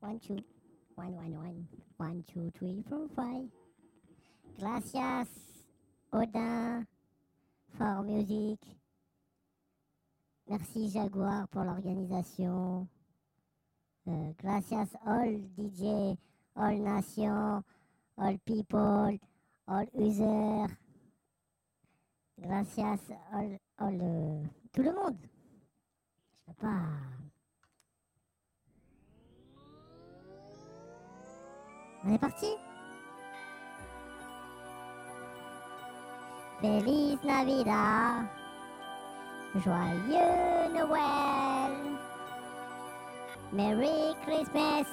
one, two, one, one, one, one, two, three, four, five. Gracias, Odin, for music. Merci Jaguar pour l'organisation. Euh, gracias all DJ, all nation, all people, all user. Gracias all, all euh, tout le monde. Je peux pas. On est parti. Feliz Navidad. Joyeux Noël. Merry Christmas.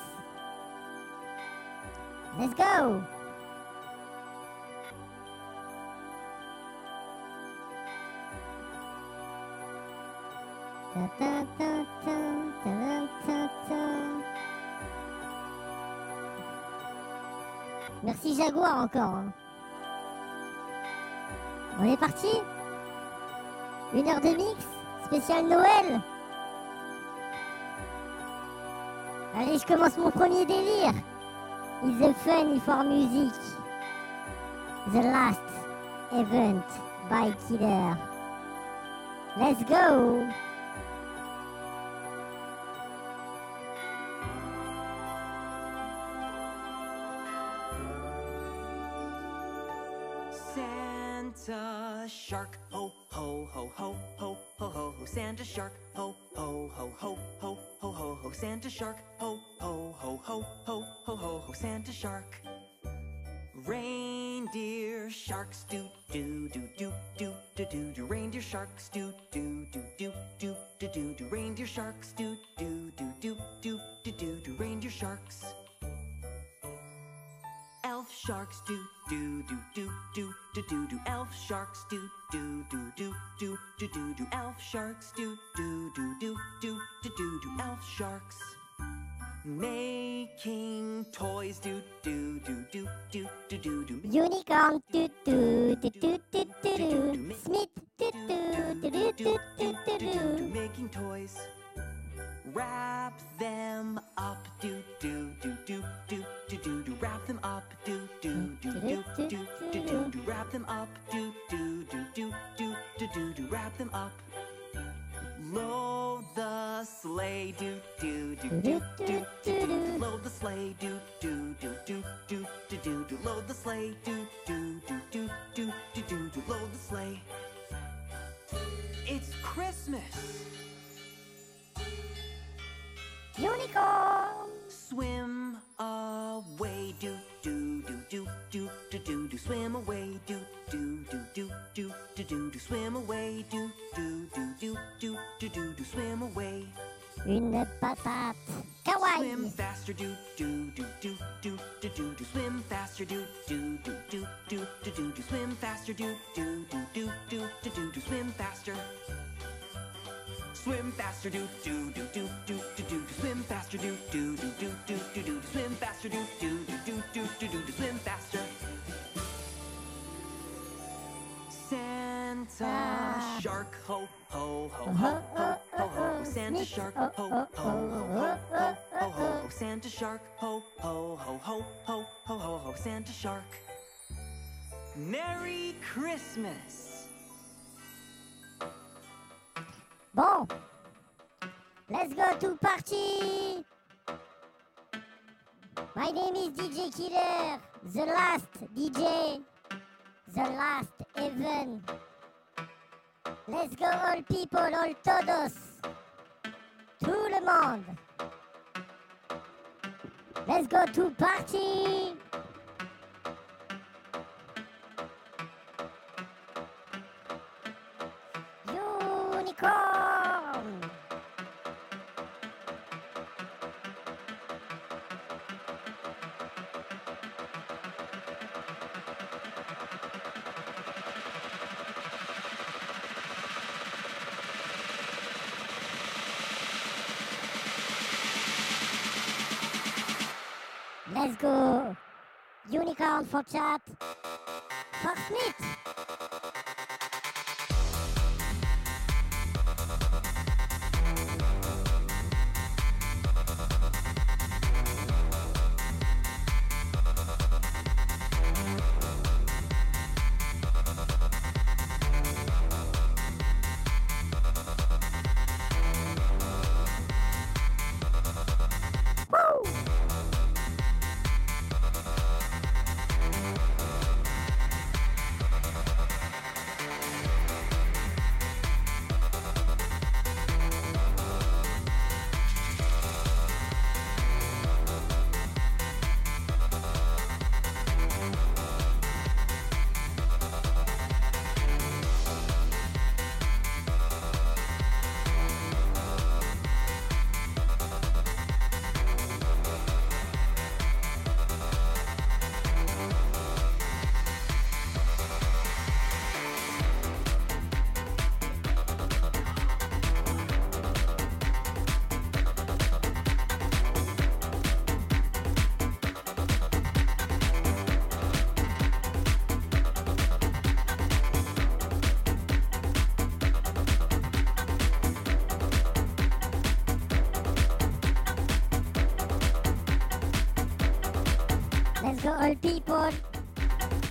Let's go. Ta. Merci Jaguar encore. hein. On est parti Une heure de mix Spécial Noël Allez, je commence mon premier délire. It's the fun for music. The last event by Killer. Let's go shark, ho ho ho ho ho ho ho ho. Santa shark, ho ho ho ho ho ho ho ho. Santa shark, ho ho ho ho ho ho ho ho. Santa shark. Reindeer sharks do do do do do do do do. Reindeer sharks do do do do do do do do. Reindeer sharks do do do do do do do do. Reindeer sharks. Elf sharks do do do do do do do do. Elf sharks do do do do do do do do. Elf sharks do do do do do do do do. Elf sharks. Making toys do do do do do do do do. Unicorn do do do do do do do Smith do do do do do do do do Making toys. Wrap them up, do do do do do do do do. Wrap them up, do do do do do do do do. Wrap them up, do do do do do do do do. Wrap them up. Load the sleigh, do do do do do do do. Load the sleigh, do do do do do do do do. Load the sleigh, do do do do do do do do. Load the sleigh. It's Christmas. Unicorn Swim away, do do do do do do do do. Swim away, do do do do do do do do. Swim away, do do do do do do do do. Swim away. Une patate Swim Kawaii faster, do do do do do do do do. Swim faster, do do do do do do do do. Swim faster, do do do do do do do do. Swim faster. Swim faster, do do do do do do do. Swim faster, do do do do do do do. Swim faster, do do do do do do do. Swim faster. Santa shark, ho ho ho ho ho ho ho. Santa shark, ho ho ho ho ho ho. ho. Santa shark, ho ho ho ho ho ho ho. Santa shark. Merry Christmas. Bon. Let's go to party. My name is DJ Killer. The last DJ The last heaven. Let's go all people, all todos. Tout le monde. Let's go to party down for chat. For mit!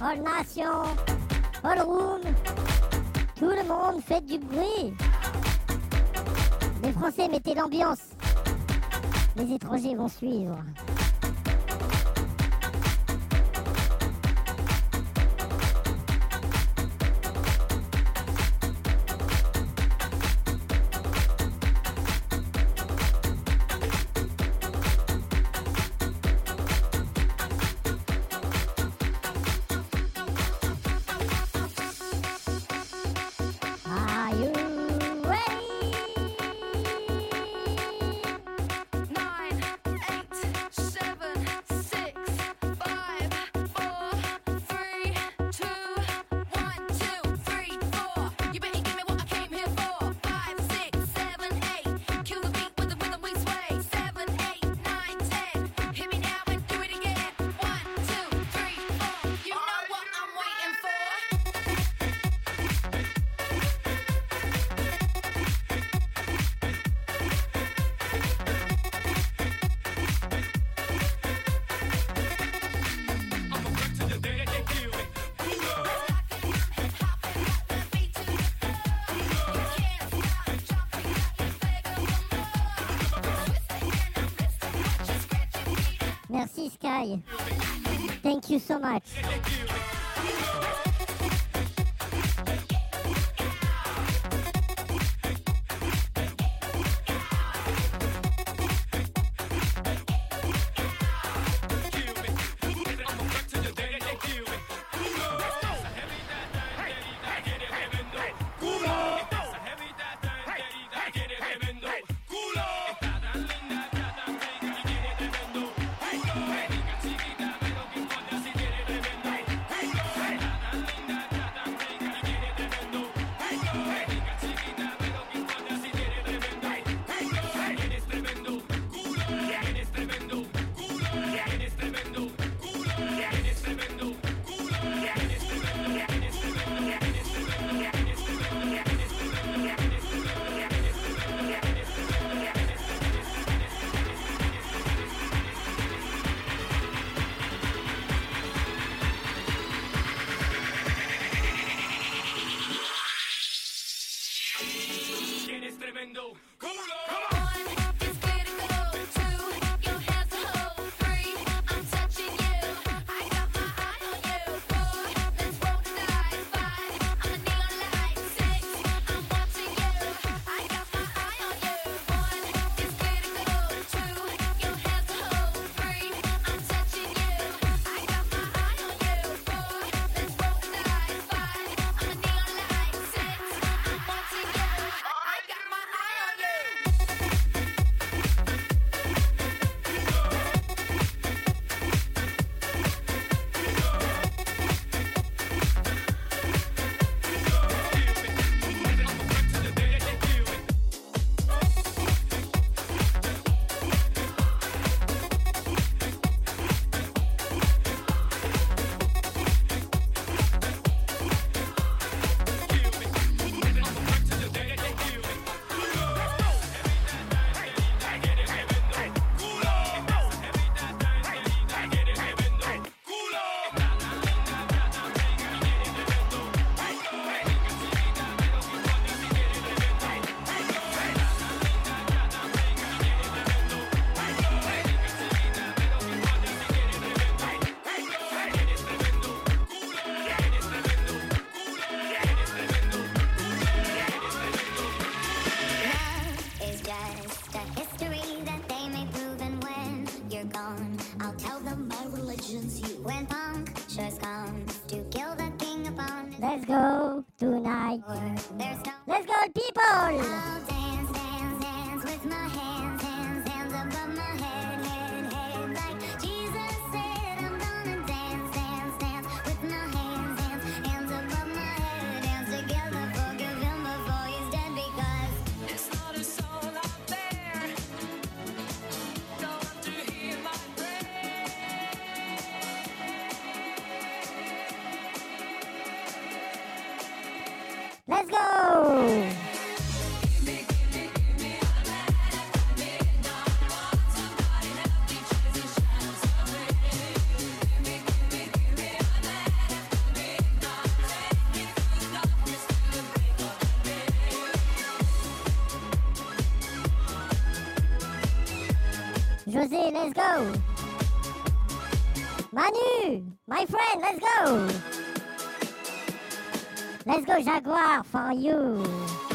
All Nation, All Room, tout le monde fait du bruit. Les Français mettez l'ambiance. Les étrangers vont suivre. Merci Sky. Thank you so much. Manu, my friend, let's go. Let's go Jaguar for you.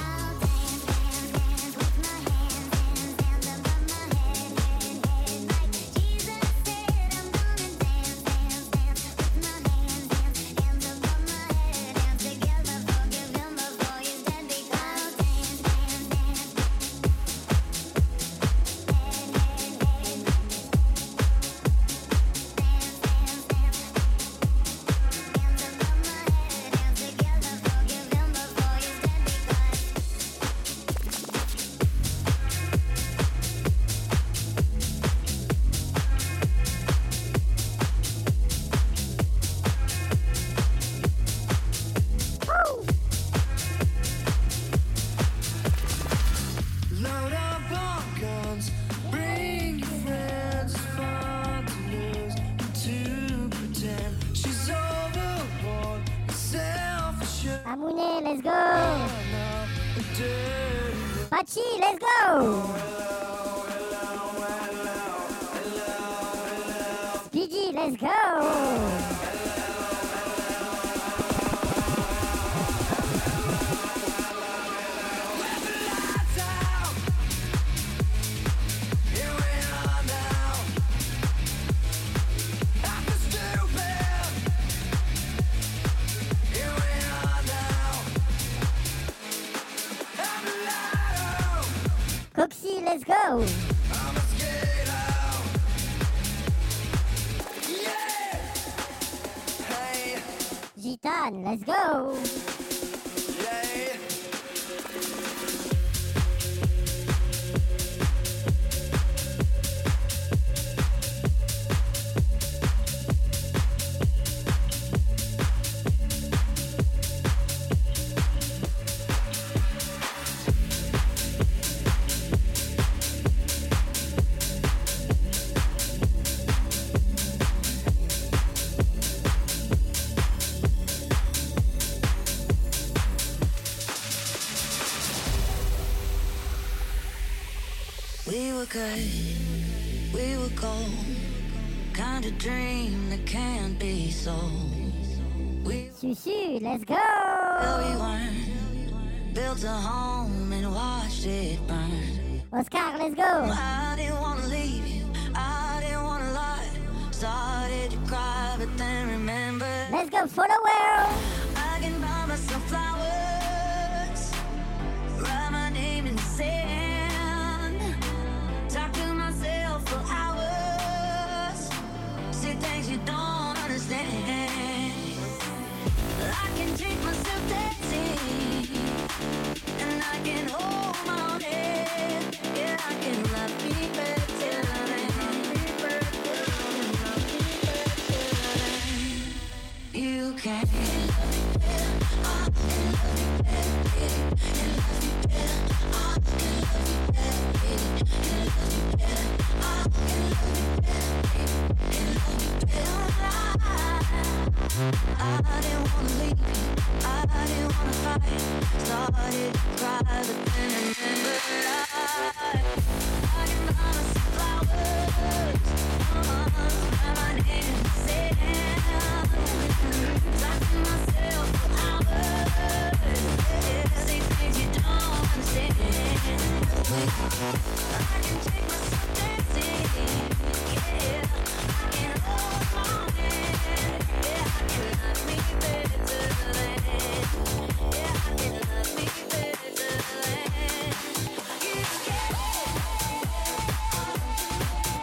Let's go, photo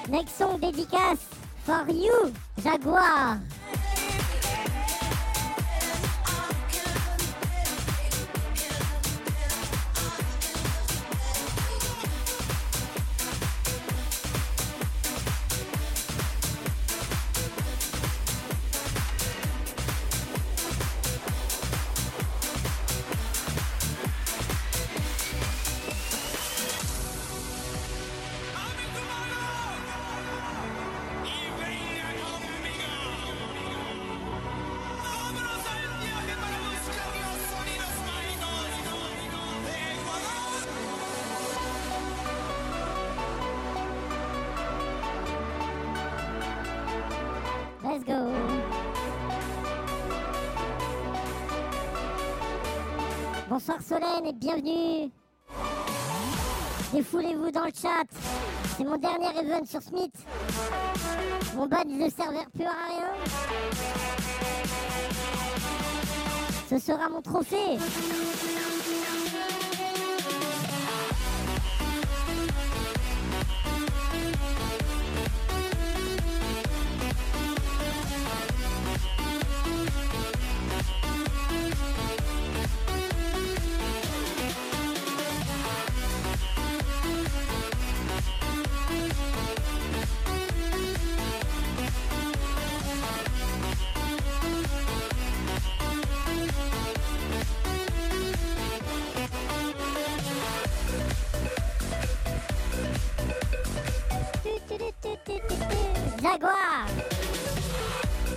Nexon dédicace for you, Jaguar. C'est mon dernier event sur Smith. Mon badge ne servir plus à rien. Ce sera mon trophée.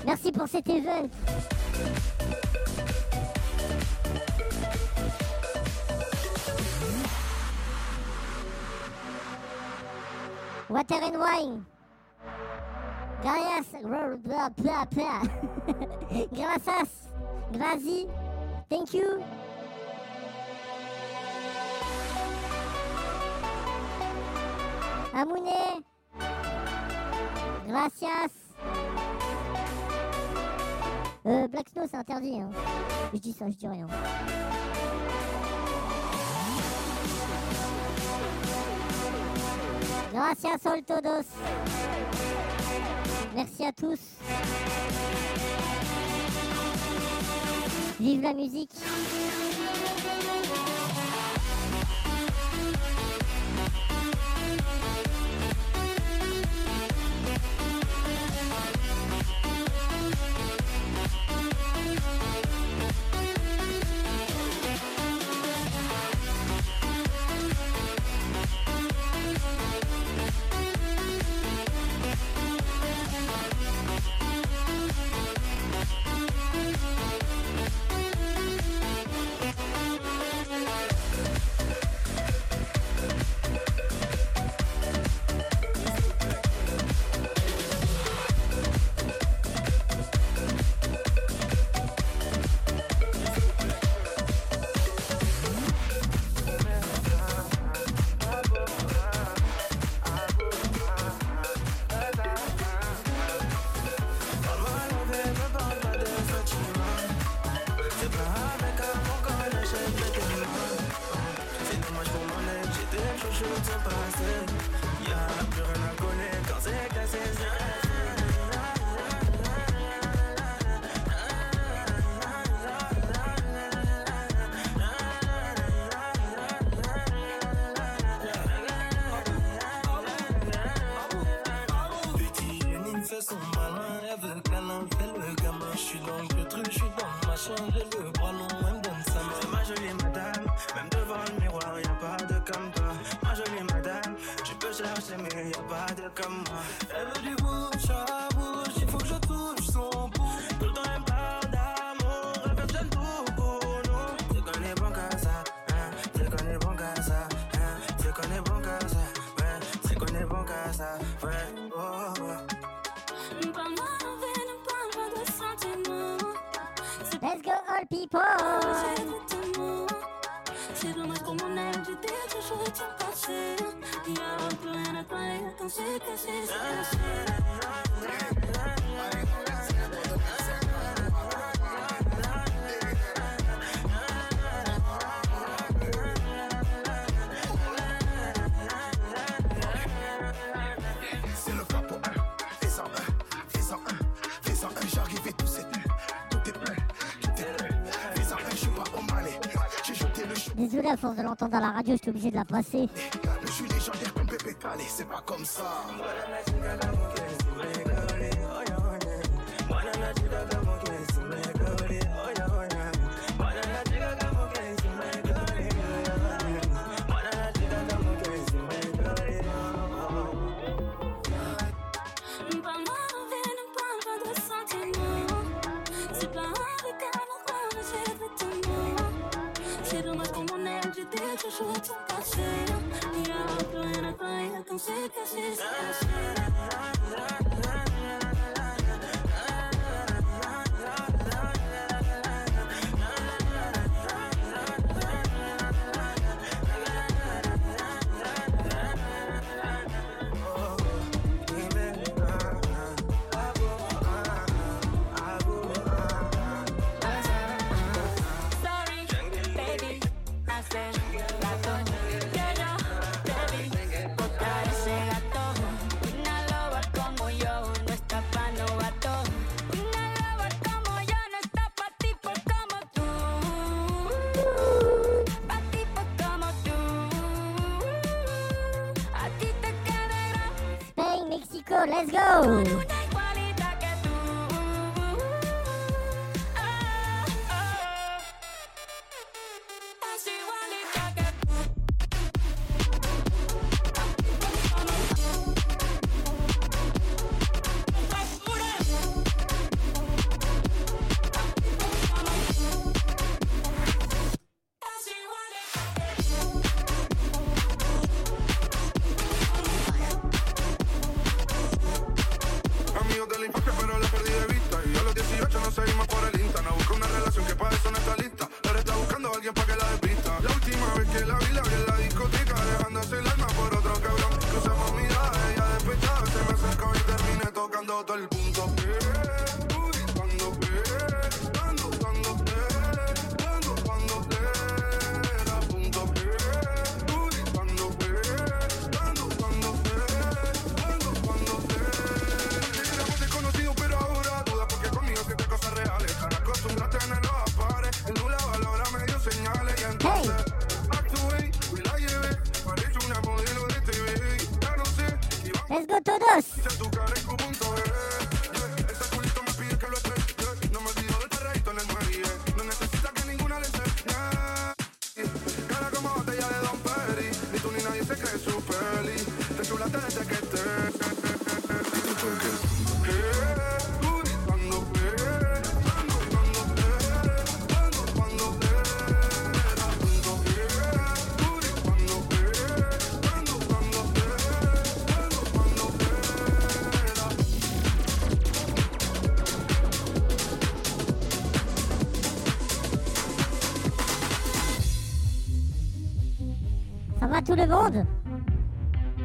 Merci pour cet event. Water and wine. Gracias. Gracias. Grazie. Thank you. Amounet. Gracias. Euh, Black Snow, c'est interdit. Hein. Je dis ça, je dis rien. Gracias all todos. Merci à tous. Vive la musique. passé. Y'a plus rien à connaître quand c'est cassé. people connais, à force de l'entendre à la radio, j'étais obligé de la passer. Je suis légendaire comme bébé c'est pas comme ça. consequences. pergunta.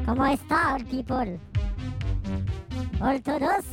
Como está, people? Ortodoxo?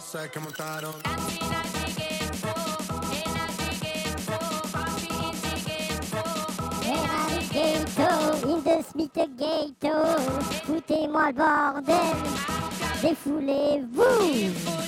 carroza que montaron. In the Smith Ghetto, foutez-moi le bordel, défoulez-vous!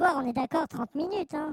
On est d'accord, 30 minutes. Hein.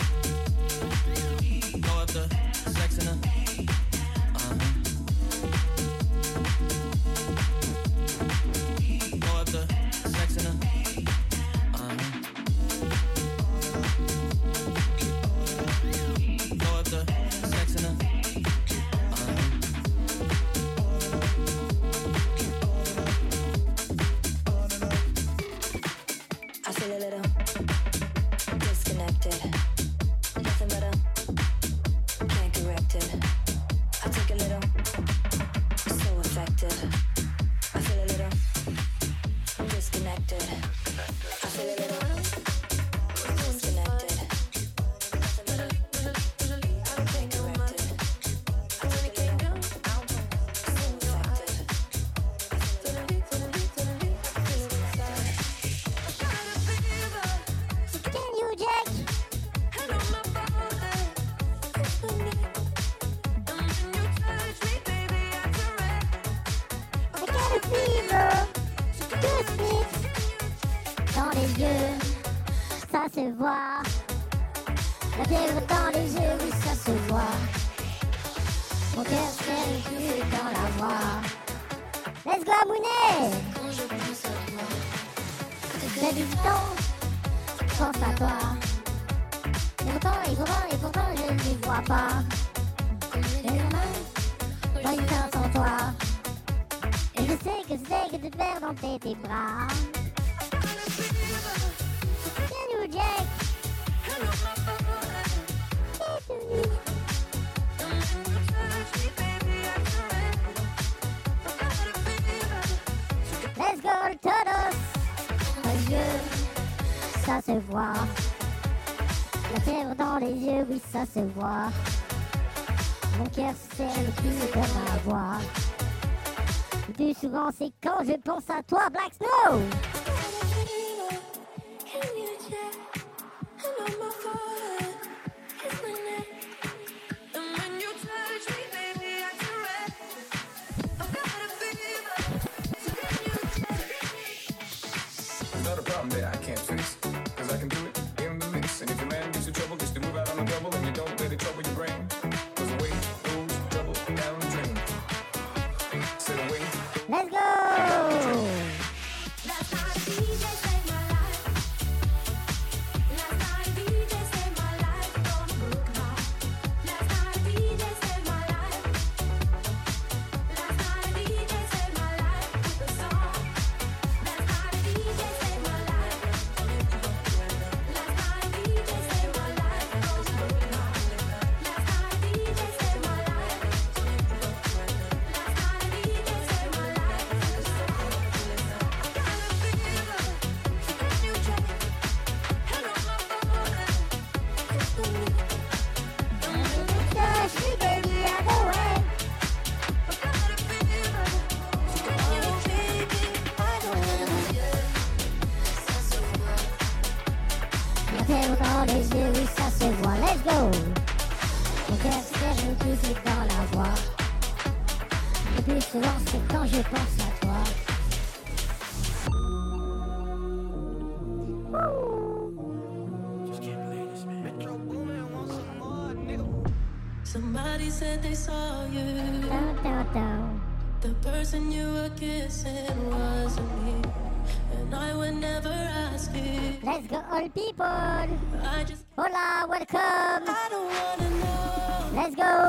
ça se voit. La fièvre dans les yeux, oui, ça se voit. Mon cœur serre plus comme ma voix. Le plus souvent, c'est quand je pense à toi, Black Snow! when you were kissing wasn't me, and I would never ask it. Let's go, all people. Hola, welcome. Let's go.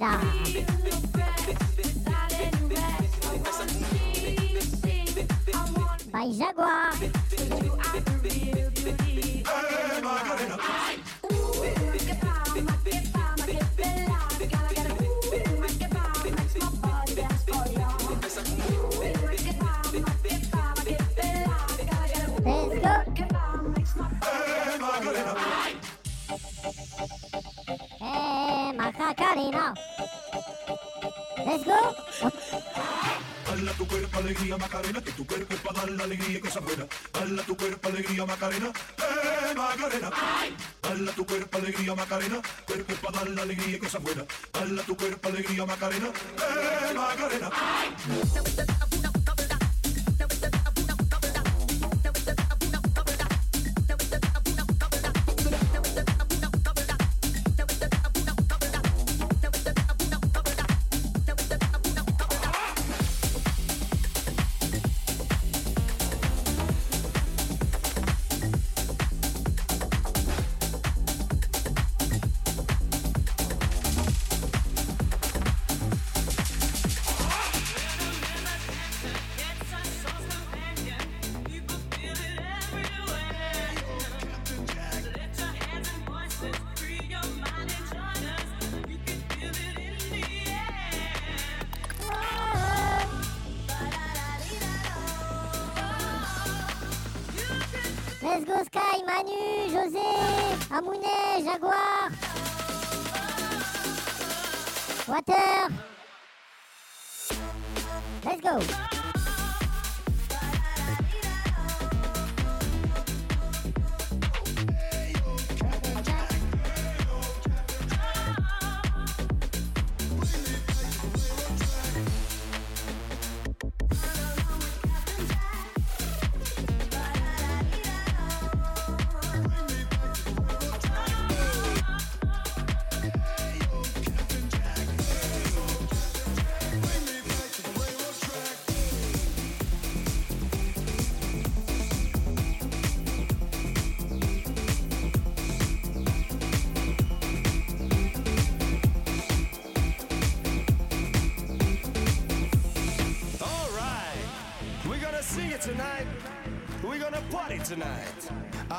的。Alegría Macarena, que tu cuerpo es para dar la alegría y cosas buenas. Dala tu cuerpo alegría Macarena, eh Macarena. Dala tu cuerpo alegría Macarena, cuerpo para dar la alegría y cosas buenas. Dala tu cuerpo alegría Macarena, eh Macarena. Let's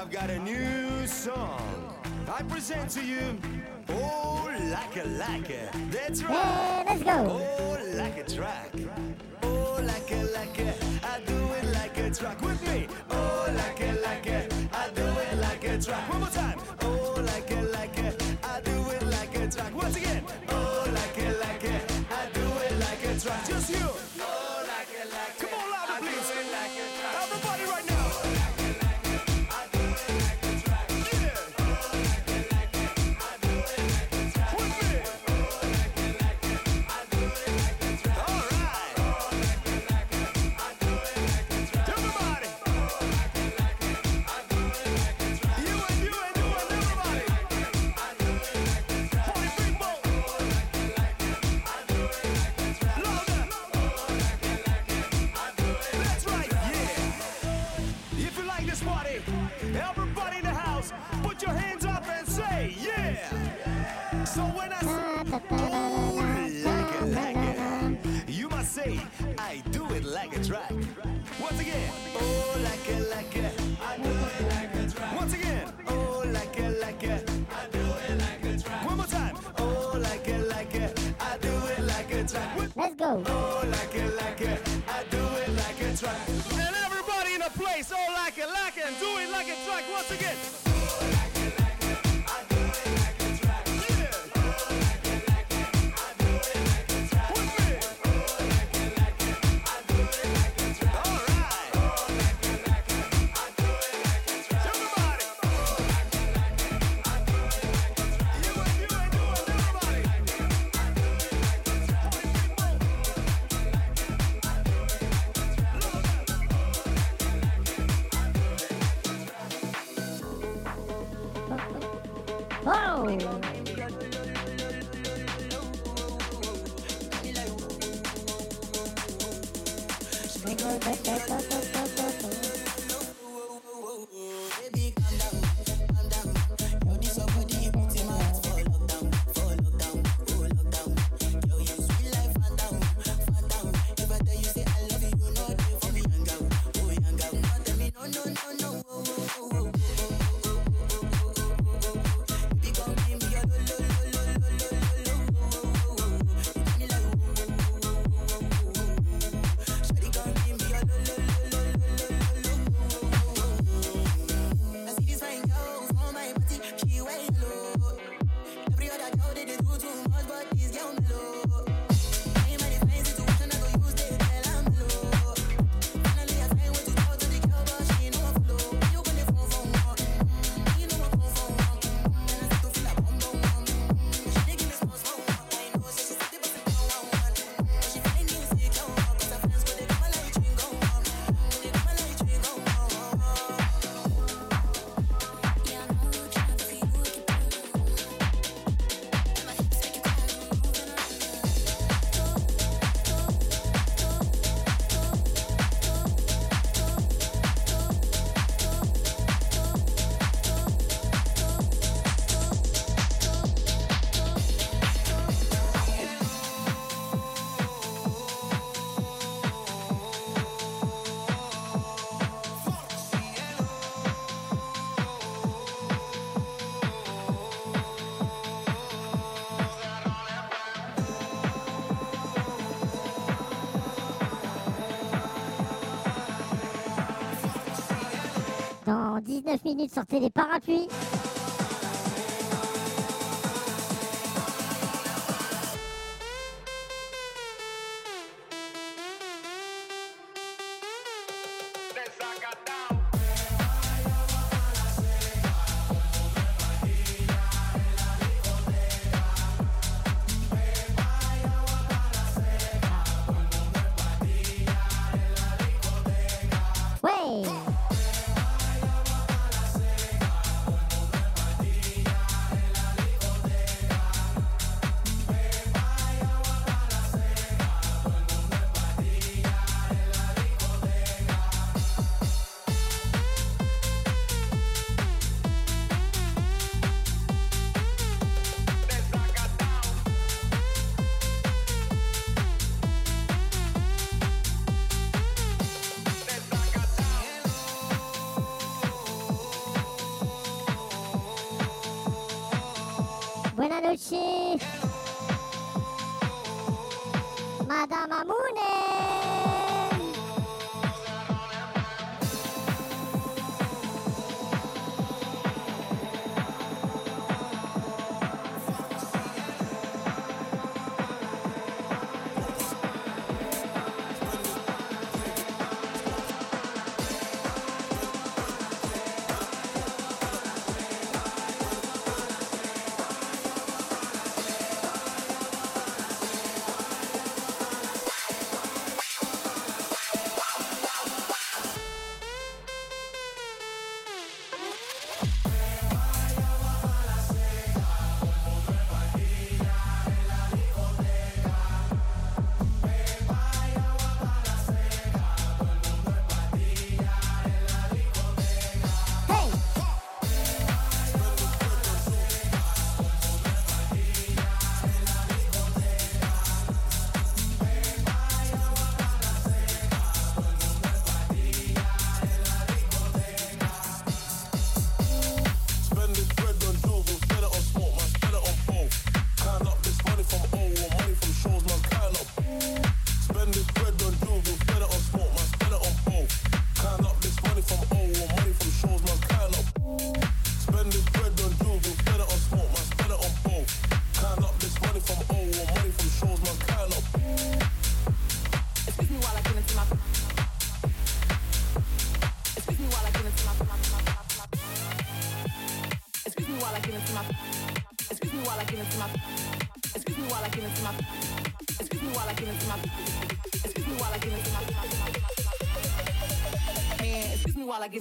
I've got a new song. I present to you, Oh Like a Like a. That's right. Hey, let's go. Oh like a track. Oh like a like a. I do it like a track with me. Oh like a like a. I do it like a track. One more time. Track once again. 19 minutes, sortez les parapluies.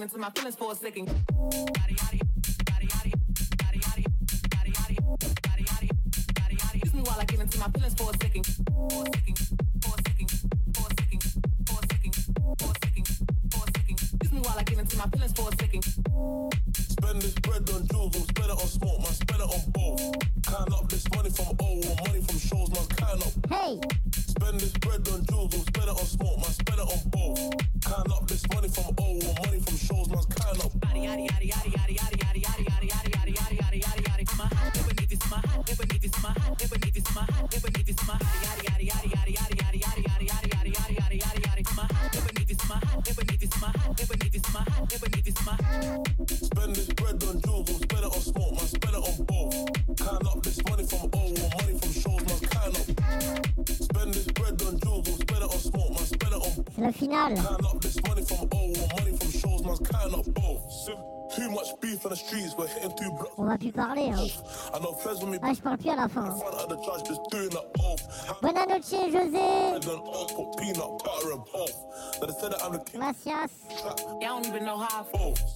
Excuse me while I get into my feelings for a second. Excuse me while I get into my feelings for a second. For a second. For a second. For a second. For a second. For a second. For a second. Excuse me while I get into my feelings for a second. Spend this bread on jewels, we'll spend it on smoke, man, spend it on both. Count up this money from O or money from shows, man, count up. Hey spend this bread on jewels, we'll spend it on smoke, man, spend it on both. Count up this money from old, or money from shows, man, count up. Yaddy, yaddy, yaddy, yaddy, yaddy, yaddy, yaddy, yaddy, yaddy, yaddy, yaddy, yaddy, yaddy, yaddy. I'm. finale. Too much beef in the streets, we're hitting through va plus parler. Hein. Ah, je parle plus à la fin. Noche, José. Gracias.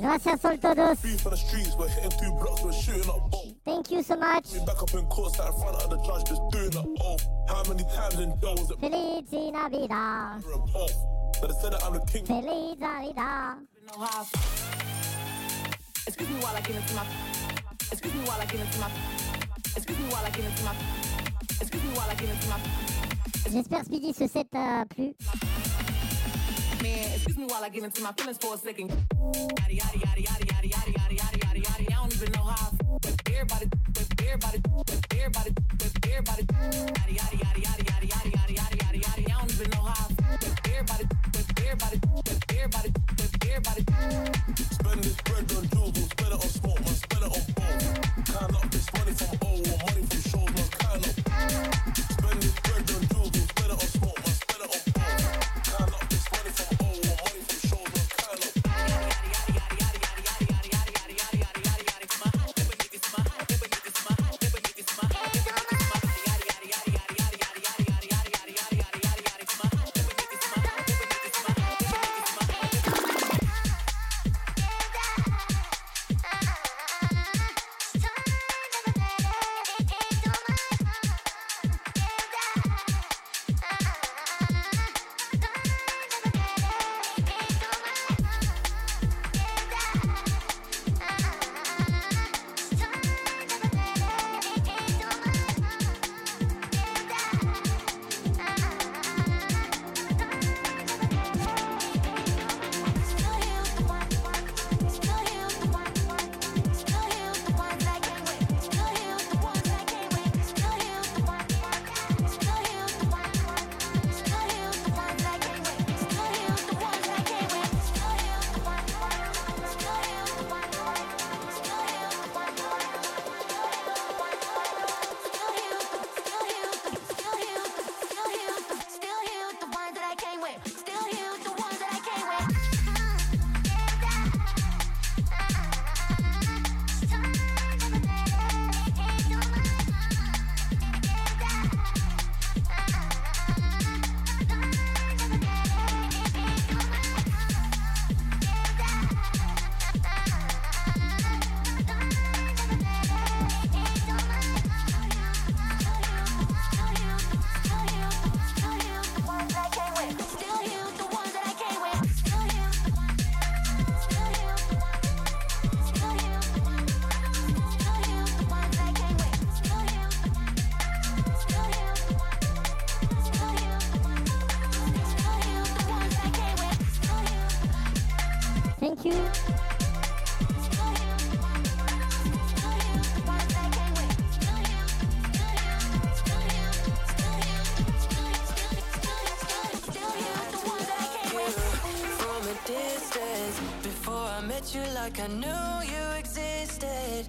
Gracias, Sol Todos. Thank you so much. Feliz Navidad. Feliz Navidad. Excuse me while I get into my. Excuse me while I get into my. Excuse me while I get into my. Excuse me while I get into my. J'espère Speedy ce set t'a euh, plu. Man, excuse me while I get into my feelings for a second. Yaddy, yaddy, yaddy, yaddy, yaddy, yaddy, yaddy, yaddy, yaddy, yaddy. I don't even know how everybody, everybody, everybody, everybody. Yaddy, yaddy, yaddy, yaddy, Spend this bread on jewels, spend it on smoke, man, spend it on both. Count up this money from old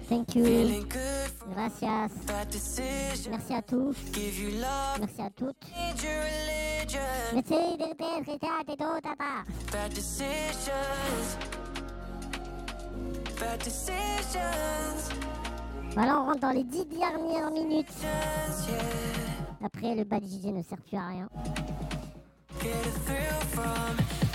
Thank you. Feeling good, Gracias. bad decision. Merci à tous. Give you love, Merci à toutes. need your religion. Merci de te tata. Bad decisions. Bad decisions. Voilà, on rentre dans les dix dernières minutes. Après, le bad DJ ne sert plus à rien. Get a thrill from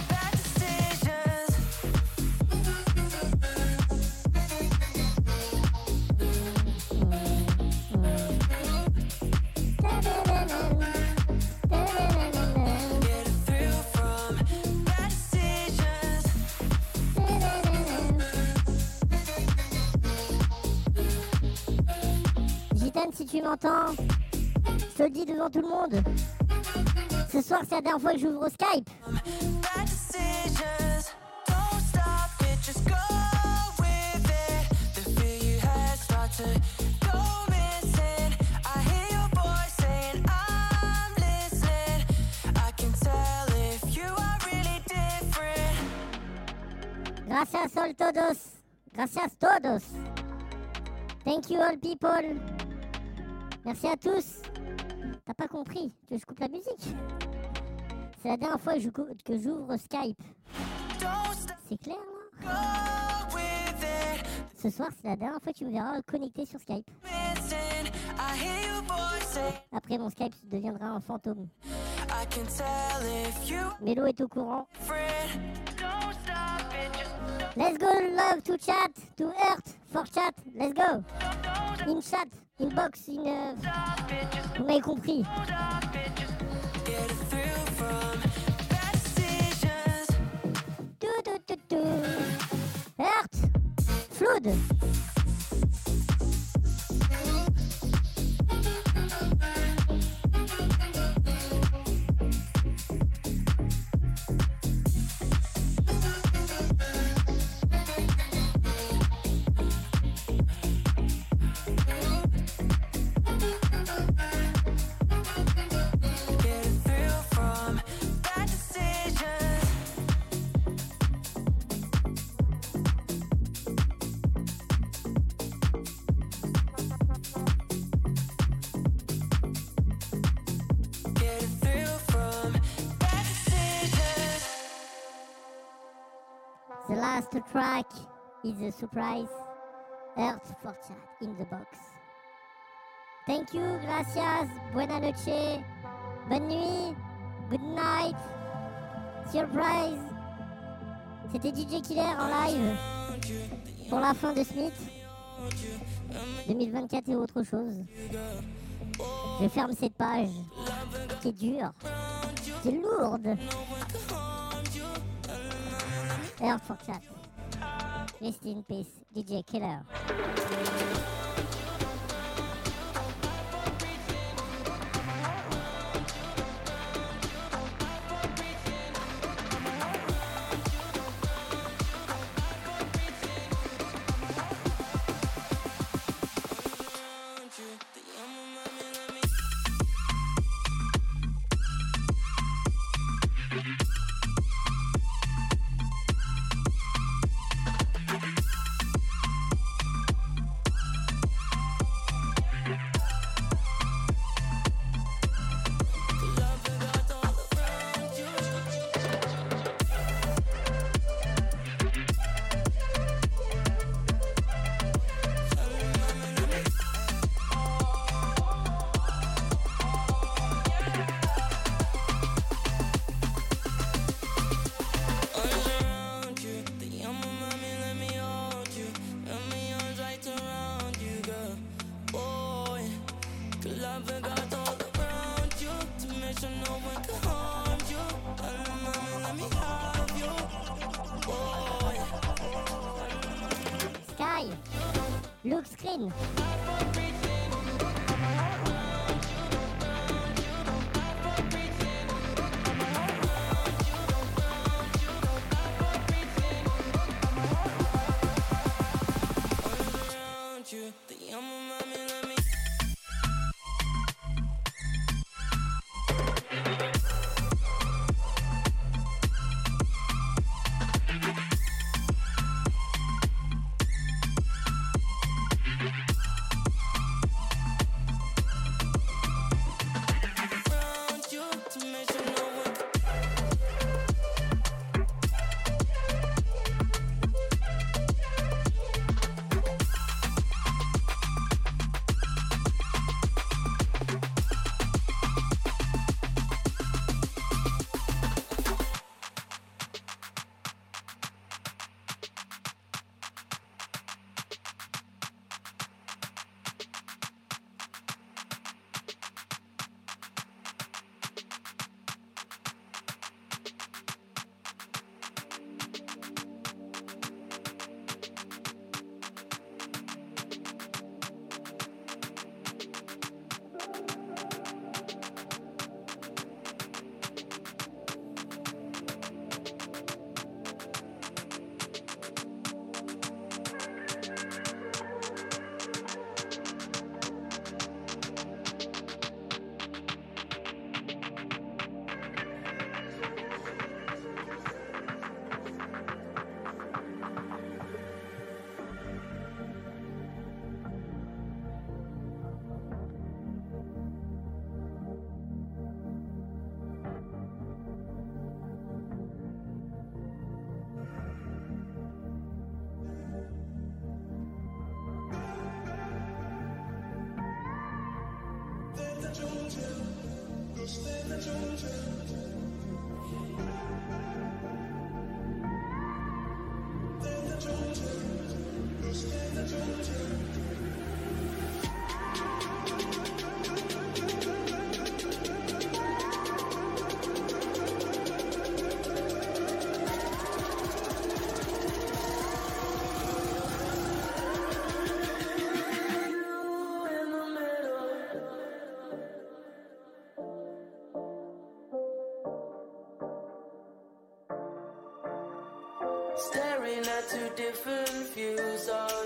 tu m'entends, je te le dis devant tout le monde. Ce soir, c'est la dernière fois que j'ouvre Skype. Gracias, all todos. Gracias, todos. Thank you, all people. Merci à tous. T'as pas compris que je coupe la musique C'est la dernière fois que j'ouvre Skype. C'est clair, là. Ce soir, c'est la dernière fois que tu me verras connecté sur Skype. Après, mon Skype deviendra un fantôme. Mélo est au courant. Let's go, love, to chat, to earth, for chat. Let's go. In chat, in box, euh, Vous m'avez compris. Tout, tout, tout, tout. Earth, flood. Surprise. Earth for chat in the box. Thank you, gracias, buena noche, bonne nuit, good night, surprise. C'était DJ Killer en live pour la fin de Smith. 2024 et autre chose. Je ferme cette page qui est dure, qui est lourde. Earth for chat. Rest in peace, DJ Killer. Georgia, go stand the Georgia. Two different views on